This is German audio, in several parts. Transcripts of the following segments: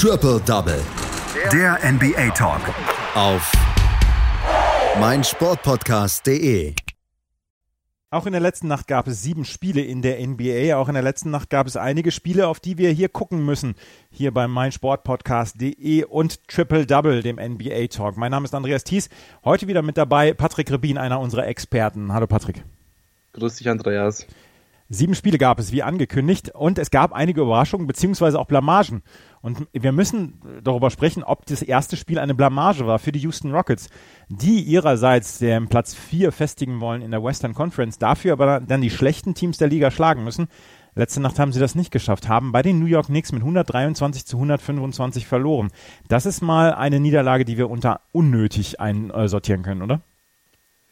Triple Double. Der NBA Talk. Auf meinsportpodcast.de. Auch in der letzten Nacht gab es sieben Spiele in der NBA. Auch in der letzten Nacht gab es einige Spiele, auf die wir hier gucken müssen. Hier beim meinsportpodcast.de und Triple Double, dem NBA Talk. Mein Name ist Andreas Thies. Heute wieder mit dabei Patrick Rebin, einer unserer Experten. Hallo Patrick. Grüß dich, Andreas. Sieben Spiele gab es, wie angekündigt, und es gab einige Überraschungen beziehungsweise auch Blamagen. Und wir müssen darüber sprechen, ob das erste Spiel eine Blamage war für die Houston Rockets, die ihrerseits den Platz 4 festigen wollen in der Western Conference, dafür aber dann die schlechten Teams der Liga schlagen müssen. Letzte Nacht haben sie das nicht geschafft, haben bei den New York Knicks mit 123 zu 125 verloren. Das ist mal eine Niederlage, die wir unter unnötig einsortieren können, oder?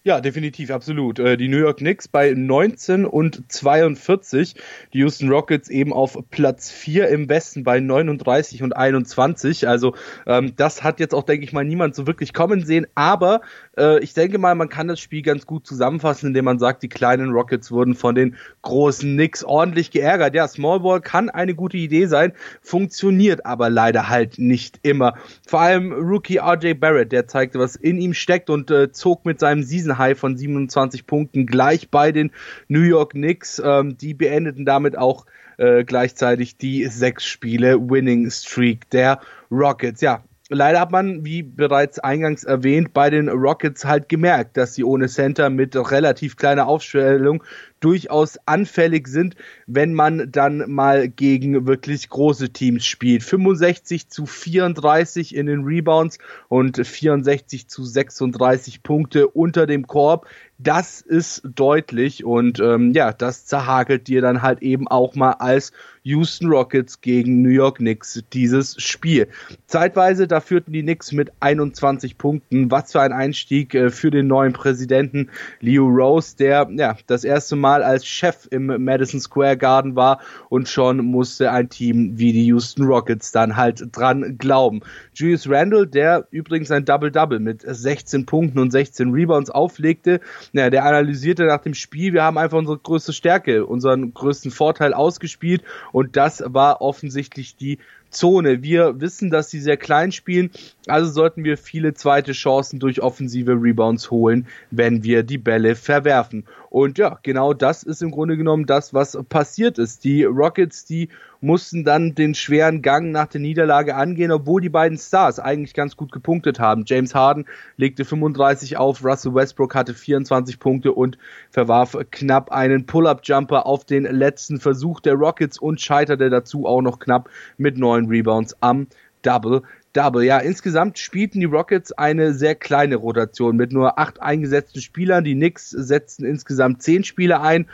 Ja, definitiv, absolut. Äh, die New York Knicks bei 19 und 42, die Houston Rockets eben auf Platz 4 im Westen bei 39 und 21. Also ähm, das hat jetzt auch, denke ich mal, niemand so wirklich kommen sehen. Aber äh, ich denke mal, man kann das Spiel ganz gut zusammenfassen, indem man sagt, die kleinen Rockets wurden von den großen Knicks ordentlich geärgert. Ja, Small Ball kann eine gute Idee sein, funktioniert aber leider halt nicht immer. Vor allem Rookie RJ Barrett, der zeigte, was in ihm steckt und äh, zog mit seinem Season High von 27 Punkten gleich bei den New York Knicks. Ähm, die beendeten damit auch äh, gleichzeitig die sechs Spiele Winning Streak der Rockets. Ja, leider hat man, wie bereits eingangs erwähnt, bei den Rockets halt gemerkt, dass sie ohne Center mit relativ kleiner Aufstellung durchaus anfällig sind, wenn man dann mal gegen wirklich große Teams spielt. 65 zu 34 in den Rebounds und 64 zu 36 Punkte unter dem Korb. Das ist deutlich und ähm, ja, das zerhagelt dir dann halt eben auch mal als Houston Rockets gegen New York Knicks dieses Spiel. Zeitweise, da führten die Knicks mit 21 Punkten. Was für ein Einstieg äh, für den neuen Präsidenten Leo Rose, der ja das erste Mal als Chef im Madison Square Garden war und schon musste ein Team wie die Houston Rockets dann halt dran glauben. Julius Randle, der übrigens ein Double-Double mit 16 Punkten und 16 Rebounds auflegte, ja, der analysierte nach dem Spiel, wir haben einfach unsere größte Stärke, unseren größten Vorteil ausgespielt und das war offensichtlich die Zone. Wir wissen, dass sie sehr klein spielen, also sollten wir viele zweite Chancen durch offensive Rebounds holen, wenn wir die Bälle verwerfen. Und ja, genau das ist im Grunde genommen das, was passiert ist. Die Rockets, die mussten dann den schweren Gang nach der Niederlage angehen, obwohl die beiden Stars eigentlich ganz gut gepunktet haben. James Harden legte 35 auf, Russell Westbrook hatte 24 Punkte und verwarf knapp einen Pull-up-Jumper auf den letzten Versuch der Rockets und scheiterte dazu auch noch knapp mit neun Rebounds am Double Double. Ja, insgesamt spielten die Rockets eine sehr kleine Rotation mit nur acht eingesetzten Spielern. Die Knicks setzten insgesamt zehn Spieler ein.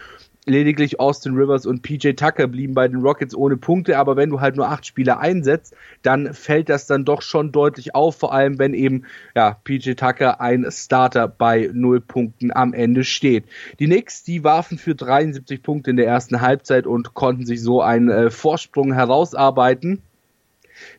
Lediglich Austin Rivers und PJ Tucker blieben bei den Rockets ohne Punkte, aber wenn du halt nur acht Spieler einsetzt, dann fällt das dann doch schon deutlich auf, vor allem wenn eben ja, PJ Tucker ein Starter bei null Punkten am Ende steht. Die Knicks, die warfen für 73 Punkte in der ersten Halbzeit und konnten sich so einen äh, Vorsprung herausarbeiten.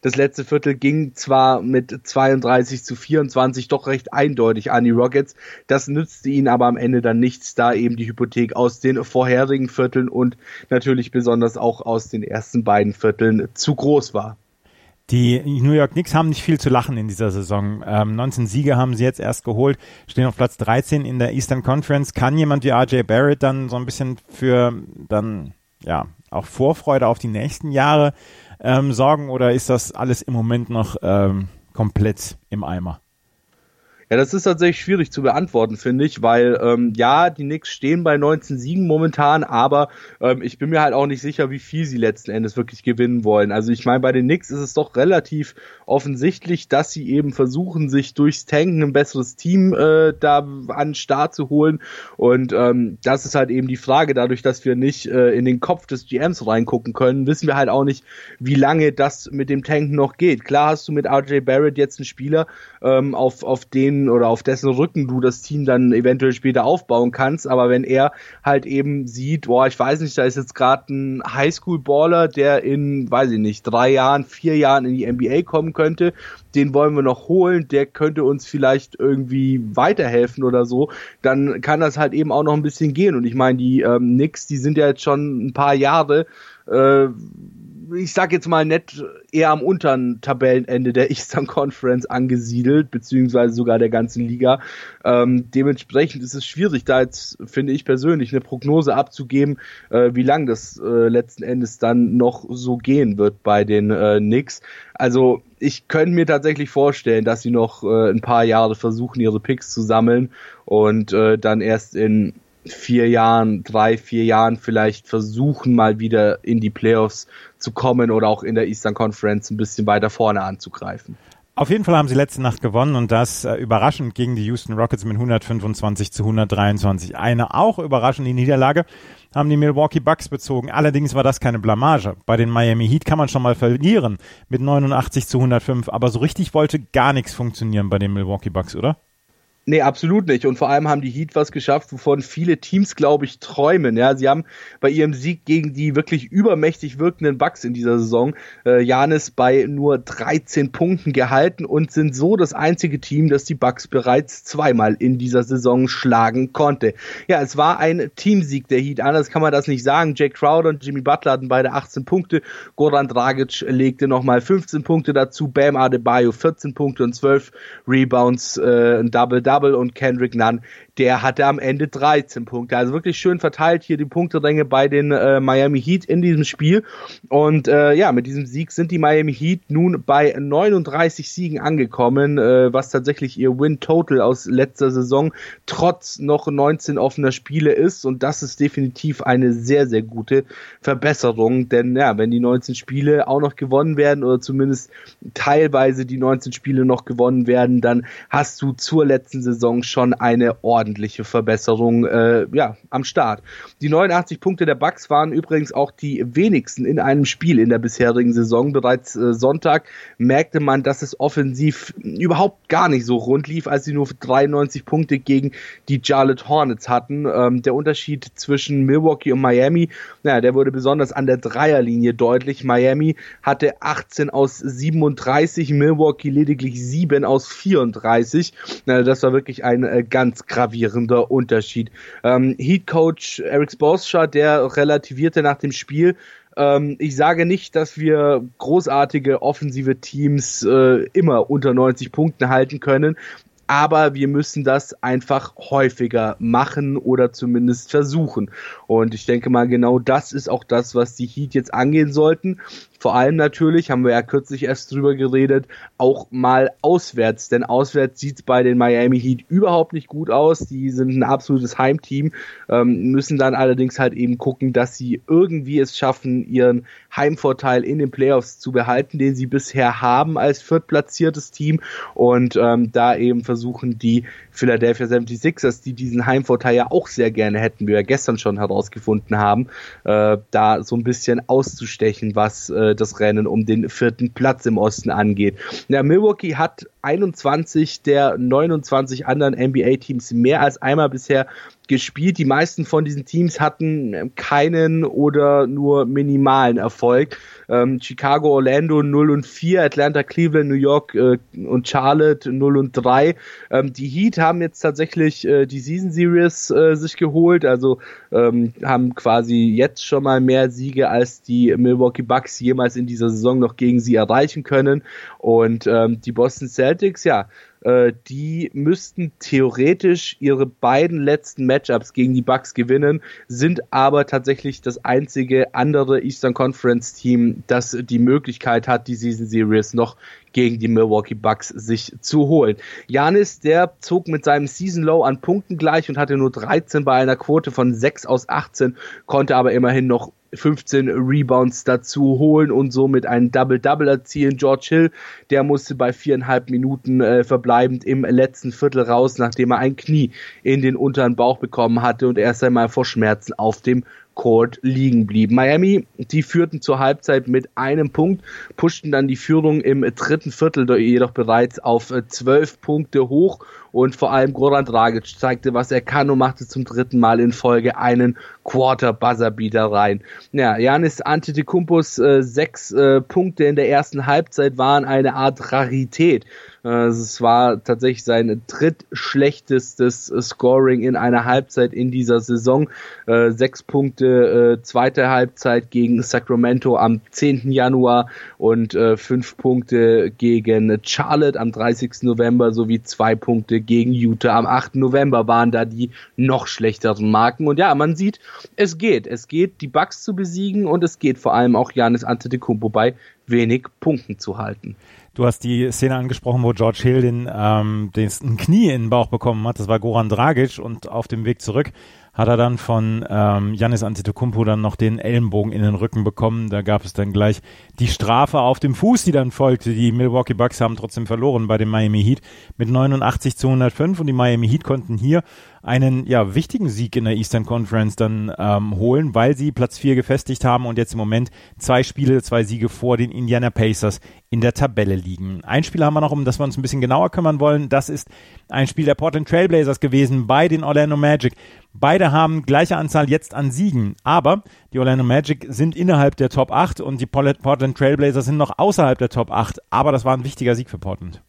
Das letzte Viertel ging zwar mit 32 zu 24 doch recht eindeutig an die Rockets. Das nützte ihnen aber am Ende dann nichts, da eben die Hypothek aus den vorherigen Vierteln und natürlich besonders auch aus den ersten beiden Vierteln zu groß war. Die New York Knicks haben nicht viel zu lachen in dieser Saison. Ähm, 19 Siege haben sie jetzt erst geholt, stehen auf Platz 13 in der Eastern Conference. Kann jemand wie RJ Barrett dann so ein bisschen für dann ja auch Vorfreude auf die nächsten Jahre ähm, sorgen oder ist das alles im Moment noch ähm, komplett im Eimer? Ja, das ist tatsächlich schwierig zu beantworten, finde ich, weil ähm, ja, die Knicks stehen bei 19 Siegen momentan, aber ähm, ich bin mir halt auch nicht sicher, wie viel sie letzten Endes wirklich gewinnen wollen. Also ich meine, bei den Knicks ist es doch relativ offensichtlich, dass sie eben versuchen, sich durchs Tanken ein besseres Team äh, da an den Start zu holen. Und ähm, das ist halt eben die Frage, dadurch, dass wir nicht äh, in den Kopf des GMs reingucken können, wissen wir halt auch nicht, wie lange das mit dem Tanken noch geht. Klar hast du mit RJ Barrett jetzt einen Spieler, ähm, auf, auf den oder auf dessen Rücken du das Team dann eventuell später aufbauen kannst. Aber wenn er halt eben sieht, boah, ich weiß nicht, da ist jetzt gerade ein Highschool-Baller, der in, weiß ich nicht, drei Jahren, vier Jahren in die NBA kommen könnte, den wollen wir noch holen, der könnte uns vielleicht irgendwie weiterhelfen oder so, dann kann das halt eben auch noch ein bisschen gehen. Und ich meine, die ähm, Knicks, die sind ja jetzt schon ein paar Jahre äh, ich sag jetzt mal nett, eher am unteren Tabellenende der Eastern Conference angesiedelt, beziehungsweise sogar der ganzen Liga. Ähm, dementsprechend ist es schwierig, da jetzt, finde ich persönlich, eine Prognose abzugeben, äh, wie lang das äh, letzten Endes dann noch so gehen wird bei den äh, Knicks. Also ich könnte mir tatsächlich vorstellen, dass sie noch äh, ein paar Jahre versuchen, ihre Picks zu sammeln und äh, dann erst in vier Jahren, drei, vier Jahren vielleicht versuchen, mal wieder in die Playoffs zu kommen oder auch in der Eastern Conference ein bisschen weiter vorne anzugreifen. Auf jeden Fall haben sie letzte Nacht gewonnen und das äh, überraschend gegen die Houston Rockets mit 125 zu 123. Eine auch überraschende Niederlage haben die Milwaukee Bucks bezogen. Allerdings war das keine Blamage. Bei den Miami Heat kann man schon mal verlieren mit 89 zu 105, aber so richtig wollte gar nichts funktionieren bei den Milwaukee Bucks, oder? Nee, absolut nicht. Und vor allem haben die Heat was geschafft, wovon viele Teams, glaube ich, träumen. Ja, sie haben bei ihrem Sieg gegen die wirklich übermächtig wirkenden Bucks in dieser Saison äh, Janis bei nur 13 Punkten gehalten und sind so das einzige Team, das die Bucks bereits zweimal in dieser Saison schlagen konnte. Ja, es war ein Teamsieg der Heat. Anders kann man das nicht sagen. Jake Crowder und Jimmy Butler hatten beide 18 Punkte. Goran Dragic legte nochmal 15 Punkte dazu. Bam Adebayo 14 Punkte und 12 Rebounds, äh, ein Double-Double. Double und Kendrick Nunn der hatte am Ende 13 Punkte. Also wirklich schön verteilt hier die Punkteränge bei den äh, Miami Heat in diesem Spiel. Und äh, ja, mit diesem Sieg sind die Miami Heat nun bei 39 Siegen angekommen, äh, was tatsächlich ihr Win-Total aus letzter Saison trotz noch 19 offener Spiele ist. Und das ist definitiv eine sehr, sehr gute Verbesserung. Denn ja, wenn die 19 Spiele auch noch gewonnen werden oder zumindest teilweise die 19 Spiele noch gewonnen werden, dann hast du zur letzten Saison schon eine ordentliche Verbesserung äh, ja, am Start. Die 89 Punkte der Bucks waren übrigens auch die wenigsten in einem Spiel in der bisherigen Saison. Bereits äh, Sonntag merkte man, dass es offensiv überhaupt gar nicht so rund lief, als sie nur 93 Punkte gegen die Charlotte Hornets hatten. Ähm, der Unterschied zwischen Milwaukee und Miami, naja, der wurde besonders an der Dreierlinie deutlich. Miami hatte 18 aus 37, Milwaukee lediglich 7 aus 34. Na, das war wirklich ein äh, ganz gravierender Unterschied. Ähm, Heat Coach Eric Spoelstra, der relativierte nach dem Spiel, ähm, ich sage nicht, dass wir großartige offensive Teams äh, immer unter 90 Punkten halten können, aber wir müssen das einfach häufiger machen oder zumindest versuchen. Und ich denke mal, genau das ist auch das, was die Heat jetzt angehen sollten. Vor allem natürlich, haben wir ja kürzlich erst drüber geredet, auch mal auswärts. Denn auswärts sieht es bei den Miami Heat überhaupt nicht gut aus. Die sind ein absolutes Heimteam, ähm, müssen dann allerdings halt eben gucken, dass sie irgendwie es schaffen, ihren Heimvorteil in den Playoffs zu behalten, den sie bisher haben als viertplatziertes Team. Und ähm, da eben versuchen die Philadelphia 76ers, die diesen Heimvorteil ja auch sehr gerne hätten, wie wir gestern schon herausgefunden haben, äh, da so ein bisschen auszustechen, was äh, das Rennen um den vierten Platz im Osten angeht. Ja, Milwaukee hat 21 der 29 anderen NBA-Teams mehr als einmal bisher gespielt. Die meisten von diesen Teams hatten keinen oder nur minimalen Erfolg. Ähm, Chicago, Orlando 0 und 4, Atlanta, Cleveland, New York äh, und Charlotte 0 und 3. Ähm, die Heat haben jetzt tatsächlich äh, die Season Series äh, sich geholt, also ähm, haben quasi jetzt schon mal mehr Siege als die Milwaukee Bucks jemals in dieser Saison noch gegen sie erreichen können. Und ähm, die Boston Celtics, ja, äh, die müssten theoretisch ihre beiden letzten Matchups gegen die Bucks gewinnen, sind aber tatsächlich das einzige andere Eastern Conference Team, das die Möglichkeit hat, die Season Series noch gegen die Milwaukee Bucks sich zu holen. Janis, der zog mit seinem Season Low an Punkten gleich und hatte nur 13 bei einer Quote von 6 aus 18, konnte aber immerhin noch 15 Rebounds dazu holen und somit einen Double-Double erzielen. George Hill, der musste bei viereinhalb Minuten äh, verbleibend im letzten Viertel raus, nachdem er ein Knie in den unteren Bauch bekommen hatte und erst einmal vor Schmerzen auf dem Court liegen blieb. Miami, die führten zur Halbzeit mit einem Punkt, pushten dann die Führung im dritten Viertel jedoch bereits auf zwölf Punkte hoch und vor allem Goran Dragic zeigte, was er kann und machte zum dritten Mal in Folge einen Quarter-Buzzer-Beater rein. Ja, Janis Antetokounmpos äh, sechs äh, Punkte in der ersten Halbzeit waren eine Art Rarität. Äh, es war tatsächlich sein drittschlechtestes Scoring in einer Halbzeit in dieser Saison. Äh, sechs Punkte äh, zweite Halbzeit gegen Sacramento am 10. Januar und fünf Punkte gegen Charlotte am 30. November sowie zwei Punkte gegen Utah am 8. November waren da die noch schlechteren Marken. Und ja, man sieht, es geht. Es geht, die Bugs zu besiegen und es geht vor allem auch Janis Antetokounmpo bei wenig Punkten zu halten. Du hast die Szene angesprochen, wo George Hill den, ähm, den ein Knie in den Bauch bekommen hat. Das war Goran Dragic und auf dem Weg zurück hat er dann von ähm, Janis Antetokounmpo dann noch den Ellenbogen in den Rücken bekommen. Da gab es dann gleich die Strafe auf dem Fuß, die dann folgte. Die Milwaukee Bucks haben trotzdem verloren bei dem Miami Heat mit 89 zu 105 und die Miami Heat konnten hier einen ja wichtigen Sieg in der Eastern Conference dann ähm, holen, weil sie Platz 4 gefestigt haben und jetzt im Moment zwei Spiele, zwei Siege vor den Indiana Pacers in der Tabelle liegen. Ein Spiel haben wir noch, um das wir uns ein bisschen genauer kümmern wollen. Das ist ein Spiel der Portland Trailblazers gewesen bei den Orlando Magic. Beide haben gleiche Anzahl jetzt an Siegen, aber die Orlando Magic sind innerhalb der Top 8 und die Portland Trailblazers sind noch außerhalb der Top 8, aber das war ein wichtiger Sieg für Portland.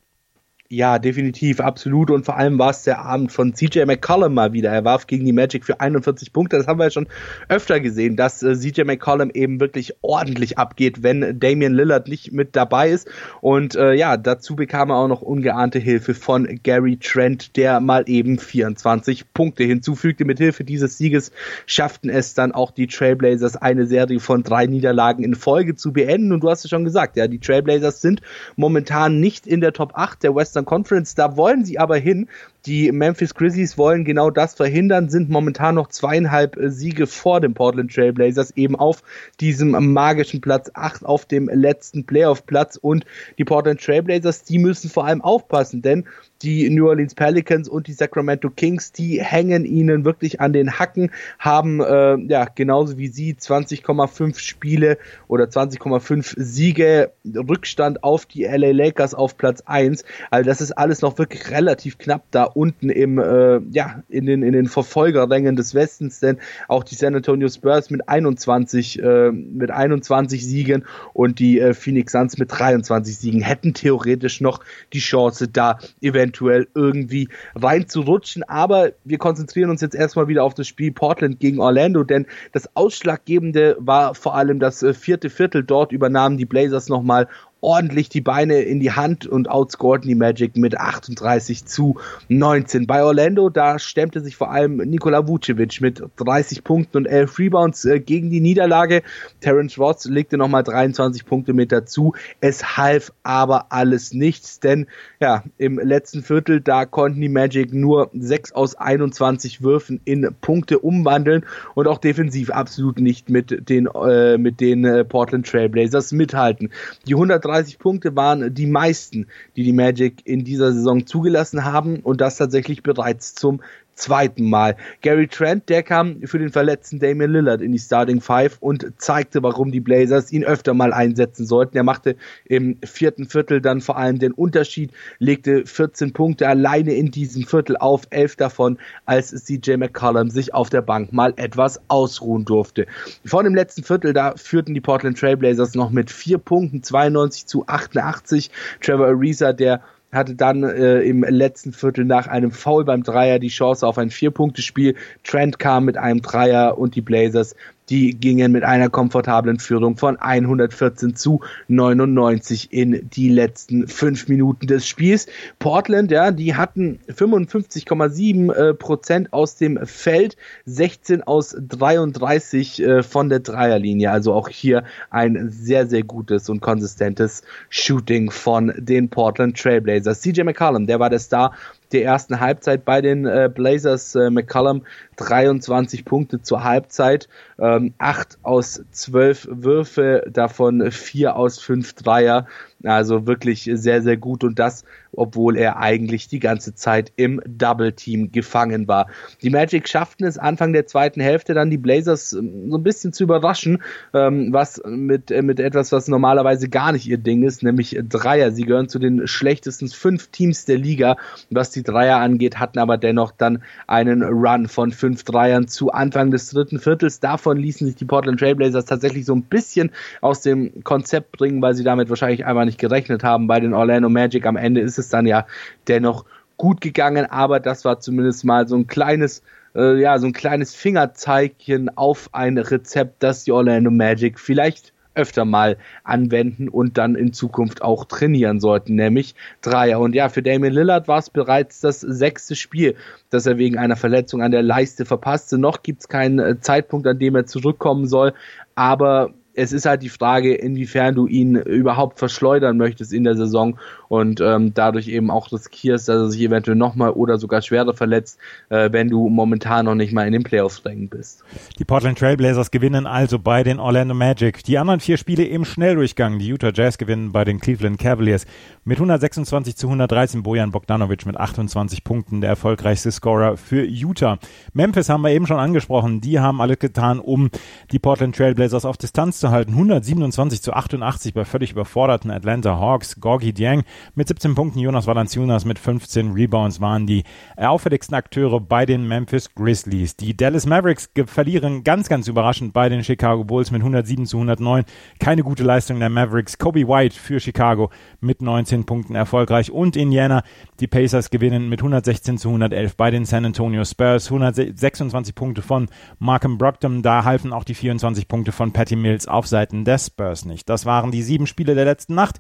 Ja, definitiv, absolut. Und vor allem war es der Abend von CJ McCollum mal wieder. Er warf gegen die Magic für 41 Punkte. Das haben wir ja schon öfter gesehen, dass äh, CJ McCollum eben wirklich ordentlich abgeht, wenn Damian Lillard nicht mit dabei ist. Und äh, ja, dazu bekam er auch noch ungeahnte Hilfe von Gary Trent, der mal eben 24 Punkte hinzufügte. Mit Hilfe dieses Sieges schafften es dann auch die Trailblazers, eine Serie von drei Niederlagen in Folge zu beenden. Und du hast es schon gesagt, ja, die Trailblazers sind momentan nicht in der Top 8 der West Western Conference. Da wollen sie aber hin. Die Memphis Grizzlies wollen genau das verhindern, sind momentan noch zweieinhalb äh, Siege vor den Portland Trailblazers, eben auf diesem magischen Platz 8, auf dem letzten Playoff-Platz. Und die Portland Trailblazers, die müssen vor allem aufpassen, denn die New Orleans Pelicans und die Sacramento Kings, die hängen ihnen wirklich an den Hacken, haben äh, ja genauso wie sie 20,5 Spiele oder 20,5 Siege Rückstand auf die LA Lakers auf Platz 1. Also das ist alles noch wirklich relativ knapp da unten im äh, ja in den in den Verfolgerrängen des Westens, denn auch die San Antonio Spurs mit 21 äh, mit 21 Siegen und die äh, Phoenix Suns mit 23 Siegen hätten theoretisch noch die Chance da eventuell irgendwie reinzurutschen. Aber wir konzentrieren uns jetzt erstmal wieder auf das Spiel Portland gegen Orlando, denn das Ausschlaggebende war vor allem das äh, vierte Viertel. Dort übernahmen die Blazers nochmal ordentlich die Beine in die Hand und outscorten die Magic mit 38 zu 19. Bei Orlando, da stemmte sich vor allem Nikola Vucevic mit 30 Punkten und 11 Rebounds äh, gegen die Niederlage. Terence Ross legte nochmal 23 Punkte mit dazu. Es half aber alles nichts, denn ja, im letzten Viertel, da konnten die Magic nur 6 aus 21 Würfen in Punkte umwandeln und auch defensiv absolut nicht mit den, äh, mit den äh, Portland Trailblazers mithalten. Die 130 35 Punkte waren die meisten, die die Magic in dieser Saison zugelassen haben und das tatsächlich bereits zum zweiten Mal. Gary Trent, der kam für den verletzten Damian Lillard in die Starting Five und zeigte, warum die Blazers ihn öfter mal einsetzen sollten. Er machte im vierten Viertel dann vor allem den Unterschied, legte 14 Punkte alleine in diesem Viertel auf, elf davon, als CJ McCollum sich auf der Bank mal etwas ausruhen durfte. Vor dem letzten Viertel, da führten die Portland Trailblazers noch mit vier Punkten, 92 zu 88. Trevor Ariza, der hatte dann äh, im letzten Viertel nach einem Foul beim Dreier die Chance auf ein Vier-Punkte-Spiel. Trent kam mit einem Dreier und die Blazers die gingen mit einer komfortablen Führung von 114 zu 99 in die letzten fünf Minuten des Spiels. Portland, ja, die hatten 55,7 äh, Prozent aus dem Feld, 16 aus 33 äh, von der Dreierlinie. Also auch hier ein sehr, sehr gutes und konsistentes Shooting von den Portland Trailblazers. CJ McCollum, der war der Star der ersten Halbzeit bei den äh, Blazers. Äh, McCollum 23 Punkte zur Halbzeit, ähm, 8 aus 12 Würfe, davon 4 aus 5 Dreier. Also wirklich sehr, sehr gut und das obwohl er eigentlich die ganze Zeit im Double Team gefangen war. Die Magic schafften es Anfang der zweiten Hälfte dann die Blazers ähm, so ein bisschen zu überraschen, ähm, was mit, äh, mit etwas, was normalerweise gar nicht ihr Ding ist, nämlich Dreier. Sie gehören zu den schlechtesten fünf Teams der Liga, was die Dreier angeht, hatten aber dennoch dann einen Run von fünf Dreiern zu Anfang des dritten Viertels. Davon ließen sich die Portland Trailblazers tatsächlich so ein bisschen aus dem Konzept bringen, weil sie damit wahrscheinlich einmal nicht gerechnet haben. Bei den Orlando Magic am Ende ist es dann ja dennoch gut gegangen, aber das war zumindest mal so ein kleines äh, ja, so ein kleines Fingerzeigchen auf ein Rezept, das die Orlando Magic vielleicht öfter mal anwenden und dann in Zukunft auch trainieren sollten, nämlich Dreier. Und ja, für Damian Lillard war es bereits das sechste Spiel, das er wegen einer Verletzung an der Leiste verpasste. Noch gibt es keinen äh, Zeitpunkt, an dem er zurückkommen soll, aber es ist halt die Frage, inwiefern du ihn überhaupt verschleudern möchtest in der Saison und ähm, dadurch eben auch riskierst, dass er sich eventuell nochmal oder sogar schwerer verletzt, äh, wenn du momentan noch nicht mal in den Playoffs-Rängen bist. Die Portland Trailblazers gewinnen also bei den Orlando Magic. Die anderen vier Spiele im Schnelldurchgang. Die Utah Jazz gewinnen bei den Cleveland Cavaliers mit 126 zu 113. Bojan Bogdanovic mit 28 Punkten, der erfolgreichste Scorer für Utah. Memphis haben wir eben schon angesprochen. Die haben alles getan, um die Portland Trailblazers auf Distanz zu halten. 127 zu 88 bei völlig überforderten Atlanta Hawks. Gorgi Dieng mit 17 Punkten, Jonas Valanciunas mit 15 Rebounds waren die auffälligsten Akteure bei den Memphis Grizzlies. Die Dallas Mavericks verlieren ganz, ganz überraschend bei den Chicago Bulls mit 107 zu 109. Keine gute Leistung der Mavericks. Kobe White für Chicago mit 19 Punkten erfolgreich und Indiana. Die Pacers gewinnen mit 116 zu 111 bei den San Antonio Spurs. 126 Punkte von Markham Brogdon. Da halfen auch die 24 Punkte von Patty Mills auf Seiten der Spurs nicht. Das waren die sieben Spiele der letzten Nacht.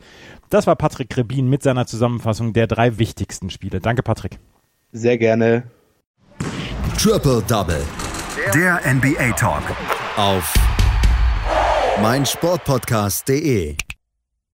Das war Patrick Rebin mit seiner Zusammenfassung der drei wichtigsten Spiele. Danke, Patrick. Sehr gerne. Triple Double. Der NBA Talk. Auf meinsportpodcast.de.